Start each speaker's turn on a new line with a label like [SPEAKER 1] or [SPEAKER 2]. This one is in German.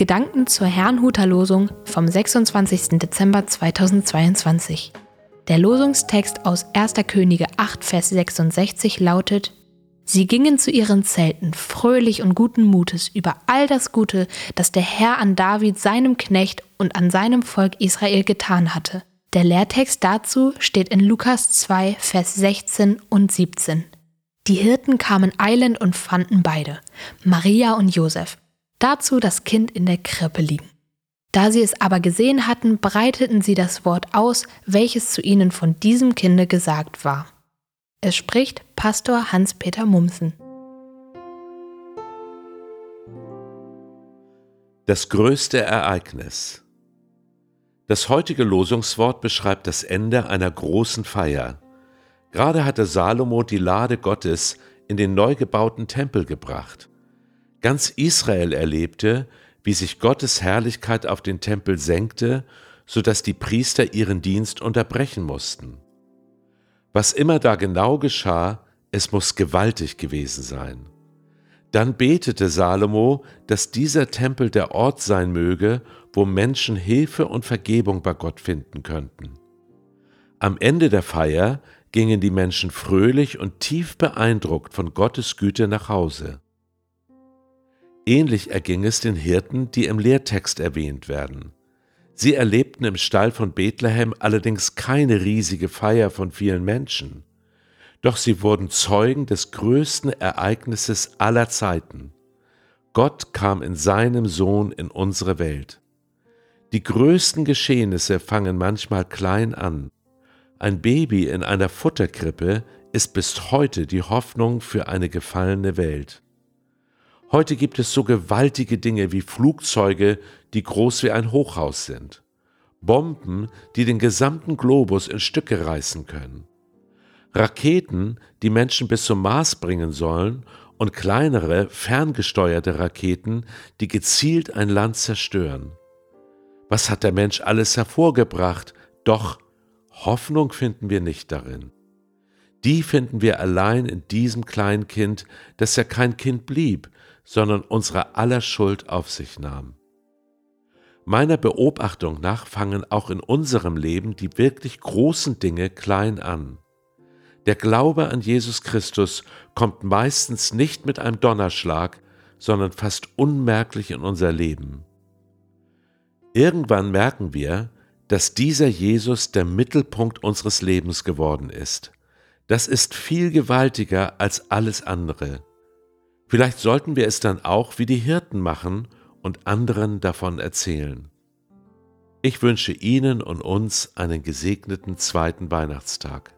[SPEAKER 1] Gedanken zur Herrnhuter Losung vom 26. Dezember 2022. Der Losungstext aus 1. Könige 8, Vers 66 lautet: Sie gingen zu ihren Zelten fröhlich und guten Mutes über all das Gute, das der Herr an David, seinem Knecht und an seinem Volk Israel getan hatte. Der Lehrtext dazu steht in Lukas 2, Vers 16 und 17. Die Hirten kamen eilend und fanden beide, Maria und Josef, dazu das Kind in der Krippe liegen. Da sie es aber gesehen hatten, breiteten sie das Wort aus, welches zu ihnen von diesem Kinde gesagt war. Es spricht Pastor Hans-Peter Mumsen.
[SPEAKER 2] Das größte Ereignis. Das heutige Losungswort beschreibt das Ende einer großen Feier. Gerade hatte Salomo die Lade Gottes in den neu gebauten Tempel gebracht. Ganz Israel erlebte, wie sich Gottes Herrlichkeit auf den Tempel senkte, so dass die Priester ihren Dienst unterbrechen mussten. Was immer da genau geschah, es muss gewaltig gewesen sein. Dann betete Salomo, dass dieser Tempel der Ort sein möge, wo Menschen Hilfe und Vergebung bei Gott finden könnten. Am Ende der Feier gingen die Menschen fröhlich und tief beeindruckt von Gottes Güte nach Hause. Ähnlich erging es den Hirten, die im Lehrtext erwähnt werden. Sie erlebten im Stall von Bethlehem allerdings keine riesige Feier von vielen Menschen, doch sie wurden Zeugen des größten Ereignisses aller Zeiten. Gott kam in seinem Sohn in unsere Welt. Die größten Geschehnisse fangen manchmal klein an, ein Baby in einer Futterkrippe ist bis heute die Hoffnung für eine gefallene Welt. Heute gibt es so gewaltige Dinge wie Flugzeuge, die groß wie ein Hochhaus sind, Bomben, die den gesamten Globus in Stücke reißen können, Raketen, die Menschen bis zum Mars bringen sollen, und kleinere, ferngesteuerte Raketen, die gezielt ein Land zerstören. Was hat der Mensch alles hervorgebracht, doch Hoffnung finden wir nicht darin. Die finden wir allein in diesem kleinen Kind, das ja kein Kind blieb, sondern unsere aller Schuld auf sich nahm. Meiner Beobachtung nach fangen auch in unserem Leben die wirklich großen Dinge klein an. Der Glaube an Jesus Christus kommt meistens nicht mit einem Donnerschlag, sondern fast unmerklich in unser Leben. Irgendwann merken wir, dass dieser Jesus der Mittelpunkt unseres Lebens geworden ist. Das ist viel gewaltiger als alles andere. Vielleicht sollten wir es dann auch wie die Hirten machen und anderen davon erzählen. Ich wünsche Ihnen und uns einen gesegneten zweiten Weihnachtstag.